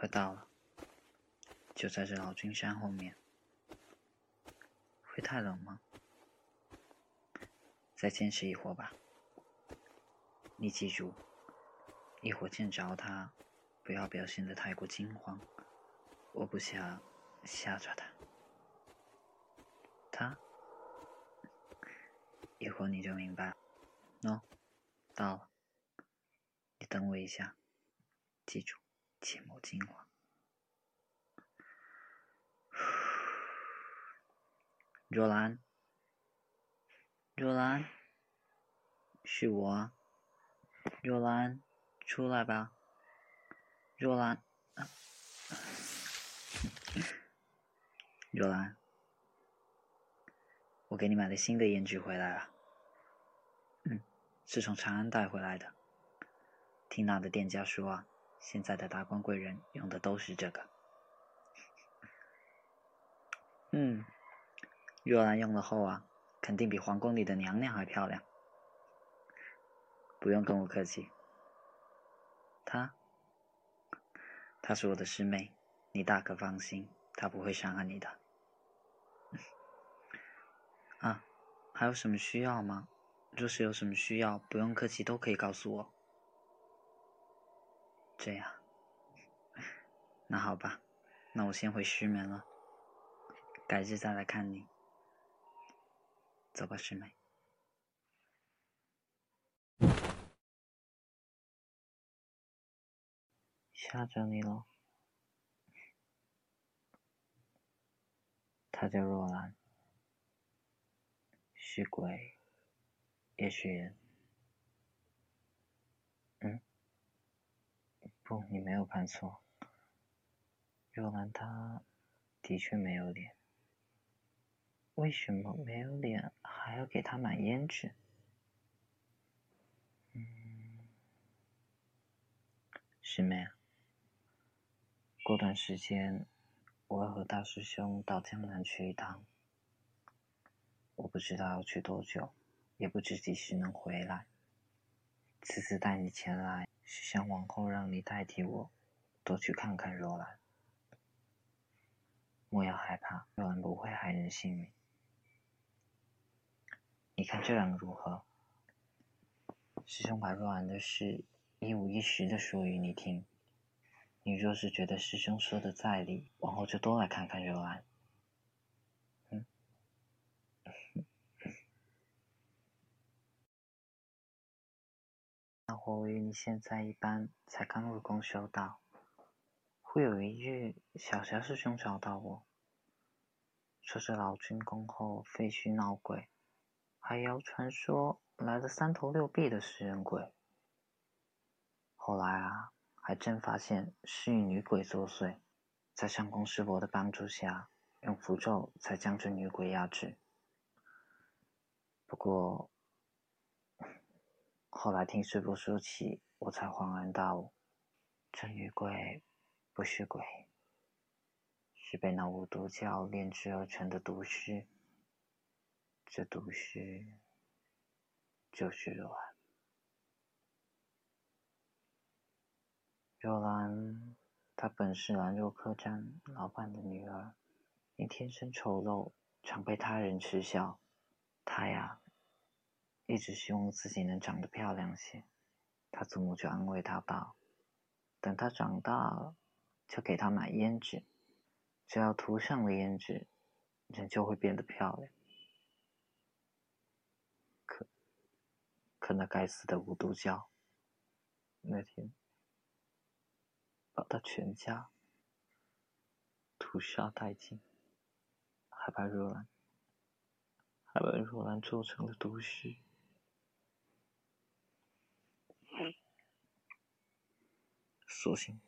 快到了，就在这老君山后面。会太冷吗？再坚持一会儿吧。你记住，一会儿见着他，不要表现的太过惊慌，我不想吓着他。他，一会儿你就明白。喏，到了，你等我一下，记住，切莫惊慌。若兰，若兰，是我，若兰，出来吧，若兰，若兰，我给你买了新的胭脂回来了，嗯，是从长安带回来的，听那的店家说啊，现在的达官贵人用的都是这个，嗯。若兰用了后啊，肯定比皇宫里的娘娘还漂亮。不用跟我客气。她，她是我的师妹，你大可放心，她不会伤害你的。啊，还有什么需要吗？若是有什么需要，不用客气，都可以告诉我。这样，那好吧，那我先回师门了，改日再来看你。走吧，师妹。吓着你了。他叫若兰，是鬼，也是人。嗯？不，你没有看错。若兰她的确没有脸。为什么没有脸还要给他买胭脂？嗯，师妹，过段时间我要和大师兄到江南去一趟，我不知道要去多久，也不知几时能回来。此次带你前来，是想往后让你代替我，多去看看若兰。莫要害怕，若兰不会害人性命。你看这样如何？师兄把若兰的事一五一十的说与你听。你若是觉得师兄说的在理，往后就多来看看若兰。那我与你现在一般，才刚入宫修道。忽有一日，小霞师兄找到我，说是老君宫后废墟闹鬼。还谣传说来了三头六臂的食人鬼，后来啊，还真发现是一女鬼作祟，在相公师伯的帮助下，用符咒才将这女鬼压制。不过后来听师傅说起，我才恍然大悟，这女鬼不是鬼，是被那巫毒教炼制而成的毒尸。这毒尸就是若兰。若兰，她本是兰若客栈老板的女儿，因天生丑陋，常被他人耻笑。她呀，一直希望自己能长得漂亮些。他祖母就安慰他道：“等他长大了，就给他买胭脂，只要涂上了胭脂，人就会变得漂亮。”可可那该死的巫毒教，那天把他全家屠杀殆尽，还把若兰，还把若兰做成了毒尸。所幸，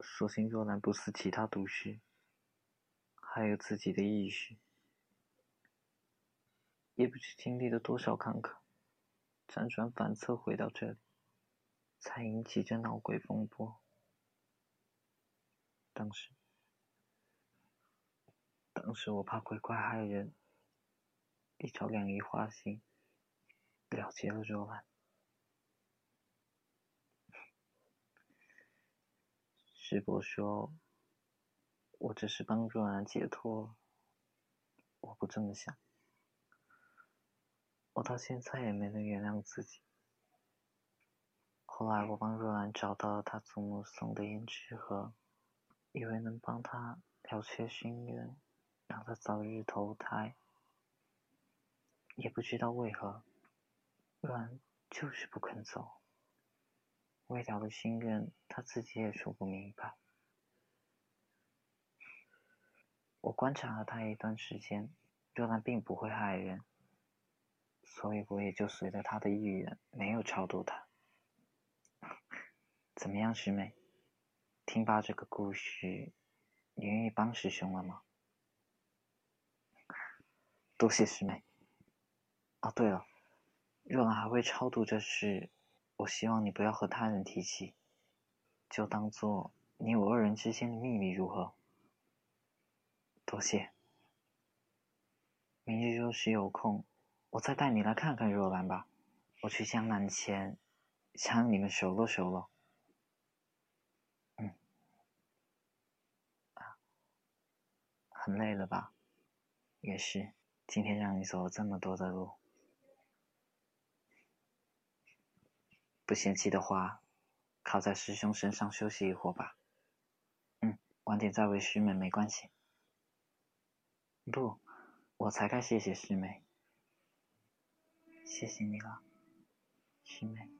所幸若兰不似其他毒师，还有自己的意识。也不知经历了多少坎坷，辗转反侧回到这里，才引起这闹鬼风波。当时，当时我怕鬼怪害人，一朝两仪化形，了结了若兰。师伯说，我只是帮若兰解脱。我不这么想，我到现在也没能原谅自己。后来我帮若兰找到了她祖母送的胭脂盒，以为能帮她了却心愿，让她早日投胎。也不知道为何，若兰就是不肯走。未了的心愿，他自己也说不明白。我观察了他一段时间，若兰并不会害人，所以我也就随着他的意愿，没有超度他。怎么样，师妹？听罢这个故事，你愿意帮师兄了吗？多谢师妹。哦，对了，若兰还会超度这事，我希望你不要和他人提起，就当做你我二人之间的秘密，如何？多谢。明日若是有空，我再带你来看看若兰吧。我去江南前，想让你们熟络熟络。嗯，啊很累了吧？也是，今天让你走了这么多的路，不嫌弃的话，靠在师兄身上休息一会儿吧。嗯，晚点再为师妹没关系。不，我才该谢谢师妹。谢谢你了，师妹。